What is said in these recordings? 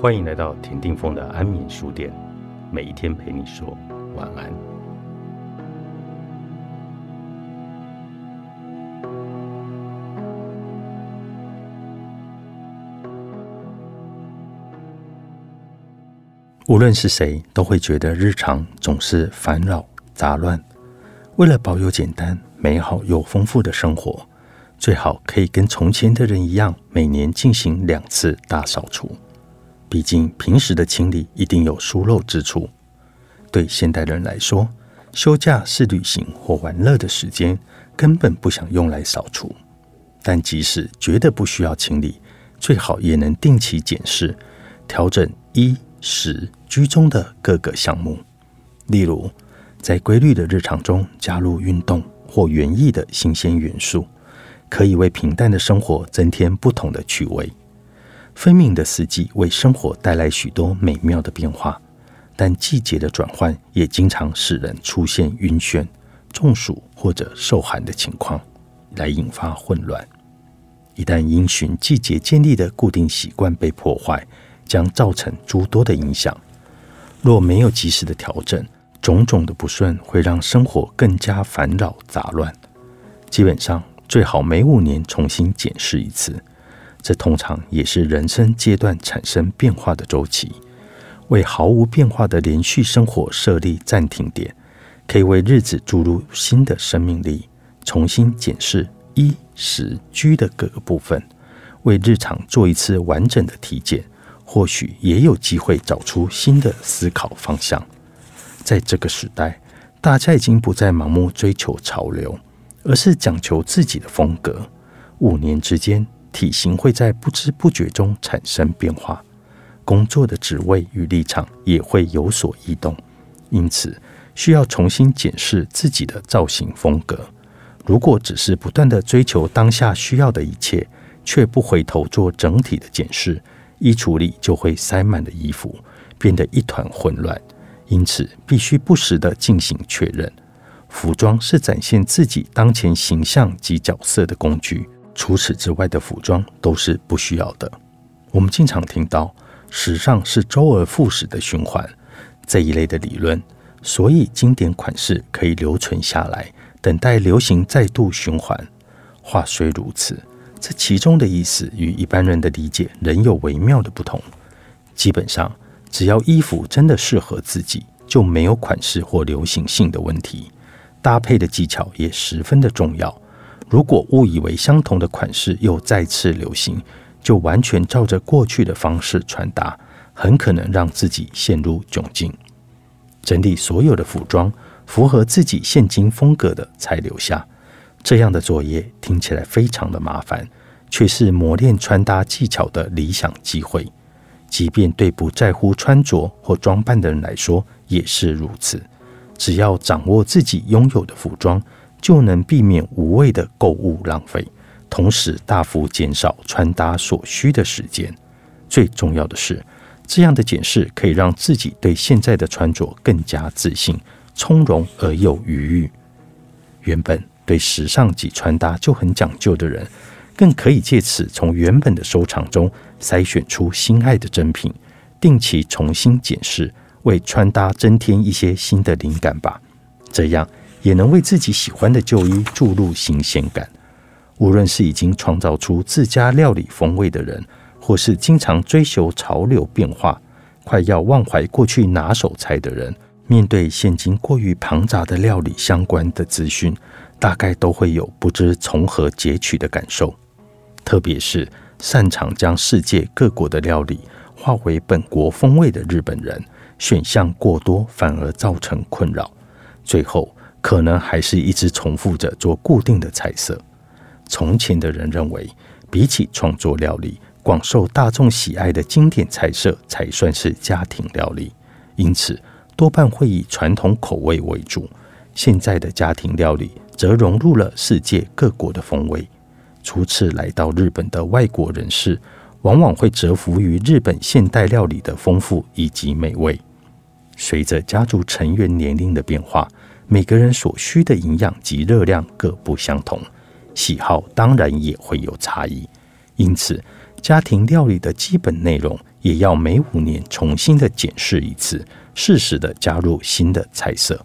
欢迎来到田定峰的安眠书店，每一天陪你说晚安。无论是谁，都会觉得日常总是烦扰杂乱。为了保有简单、美好又丰富的生活，最好可以跟从前的人一样，每年进行两次大扫除。毕竟平时的清理一定有疏漏之处。对现代人来说，休假是旅行或玩乐的时间，根本不想用来扫除。但即使觉得不需要清理，最好也能定期检视、调整衣食居中的各个项目。例如，在规律的日常中加入运动或园艺的新鲜元素，可以为平淡的生活增添不同的趣味。分明的四季为生活带来许多美妙的变化，但季节的转换也经常使人出现晕眩、中暑或者受寒的情况，来引发混乱。一旦因循季节建立的固定习惯被破坏，将造成诸多的影响。若没有及时的调整，种种的不顺会让生活更加烦扰杂乱。基本上，最好每五年重新检视一次。这通常也是人生阶段产生变化的周期，为毫无变化的连续生活设立暂停点，可以为日子注入新的生命力，重新检视衣食居的各个部分，为日常做一次完整的体检，或许也有机会找出新的思考方向。在这个时代，大家已经不再盲目追求潮流，而是讲求自己的风格。五年之间。体型会在不知不觉中产生变化，工作的职位与立场也会有所异动，因此需要重新检视自己的造型风格。如果只是不断的追求当下需要的一切，却不回头做整体的检视，衣橱里就会塞满了衣服，变得一团混乱。因此，必须不时的进行确认。服装是展现自己当前形象及角色的工具。除此之外的服装都是不需要的。我们经常听到时尚是周而复始的循环这一类的理论，所以经典款式可以留存下来，等待流行再度循环。话虽如此，这其中的意思与一般人的理解仍有微妙的不同。基本上，只要衣服真的适合自己，就没有款式或流行性的问题。搭配的技巧也十分的重要。如果误以为相同的款式又再次流行，就完全照着过去的方式穿搭，很可能让自己陷入窘境。整理所有的服装，符合自己现今风格的才留下。这样的作业听起来非常的麻烦，却是磨练穿搭技巧的理想机会。即便对不在乎穿着或装扮的人来说也是如此。只要掌握自己拥有的服装。就能避免无谓的购物浪费，同时大幅减少穿搭所需的时间。最重要的是，这样的检视可以让自己对现在的穿着更加自信、从容而又愉悦。原本对时尚及穿搭就很讲究的人，更可以借此从原本的收藏中筛选出心爱的珍品，定期重新检视，为穿搭增添一些新的灵感吧。这样。也能为自己喜欢的旧衣注入新鲜感。无论是已经创造出自家料理风味的人，或是经常追求潮流变化、快要忘怀过去拿手菜的人，面对现今过于庞杂的料理相关的资讯，大概都会有不知从何截取的感受。特别是擅长将世界各国的料理化为本国风味的日本人，选项过多反而造成困扰。最后。可能还是一直重复着做固定的菜色。从前的人认为，比起创作料理，广受大众喜爱的经典菜色才算是家庭料理，因此多半会以传统口味为主。现在的家庭料理则融入了世界各国的风味。初次来到日本的外国人士，往往会折服于日本现代料理的丰富以及美味。随着家族成员年龄的变化，每个人所需的营养及热量各不相同，喜好当然也会有差异。因此，家庭料理的基本内容也要每五年重新的检视一次，适时的加入新的菜色。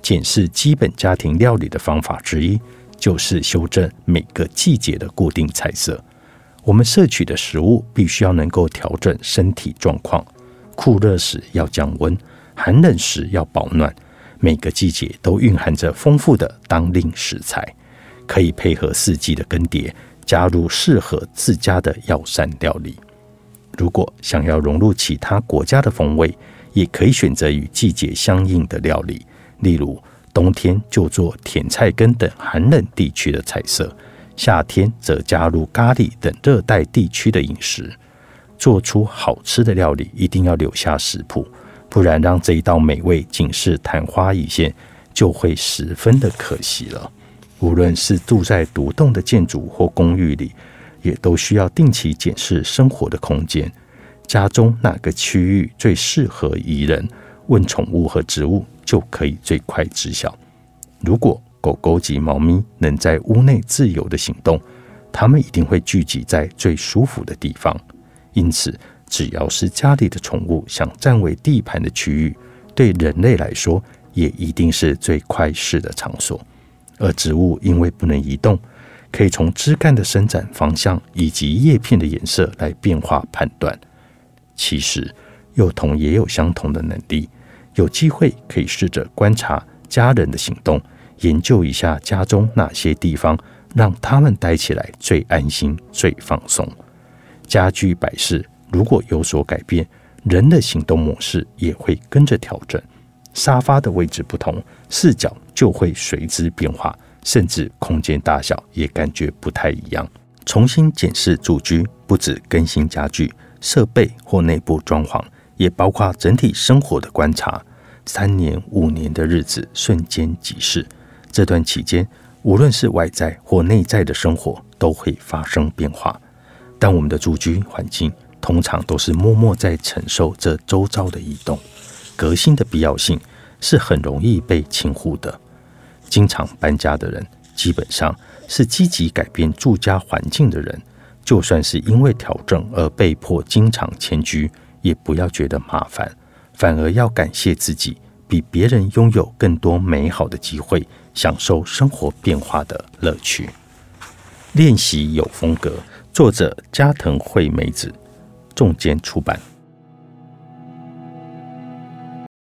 检视基本家庭料理的方法之一，就是修正每个季节的固定菜色。我们摄取的食物必须要能够调整身体状况，酷热时要降温，寒冷时要保暖。每个季节都蕴含着丰富的当令食材，可以配合四季的更迭，加入适合自家的药膳料理。如果想要融入其他国家的风味，也可以选择与季节相应的料理，例如冬天就做甜菜根等寒冷地区的菜色，夏天则加入咖喱等热带地区的饮食。做出好吃的料理，一定要留下食谱。不然，让这一道美味仅是昙花一现，就会十分的可惜了。无论是住在独栋的建筑或公寓里，也都需要定期检视生活的空间。家中哪个区域最适合宜人？问宠物和植物就可以最快知晓。如果狗狗及猫咪能在屋内自由的行动，它们一定会聚集在最舒服的地方。因此。只要是家里的宠物想占为地盘的区域，对人类来说也一定是最快适的场所。而植物因为不能移动，可以从枝干的伸展方向以及叶片的颜色来变化判断。其实幼童也有相同的能力，有机会可以试着观察家人的行动，研究一下家中哪些地方让他们待起来最安心、最放松。家居摆饰。如果有所改变，人的行动模式也会跟着调整。沙发的位置不同，视角就会随之变化，甚至空间大小也感觉不太一样。重新检视住居，不止更新家具设备或内部装潢，也包括整体生活的观察。三年、五年的日子瞬间即逝，这段期间，无论是外在或内在的生活都会发生变化。但我们的住居环境。通常都是默默在承受这周遭的移动，革新的必要性是很容易被轻忽的。经常搬家的人，基本上是积极改变住家环境的人。就算是因为调整而被迫经常迁居，也不要觉得麻烦，反而要感谢自己比别人拥有更多美好的机会，享受生活变化的乐趣。练习有风格，作者加藤惠美子。重间出版。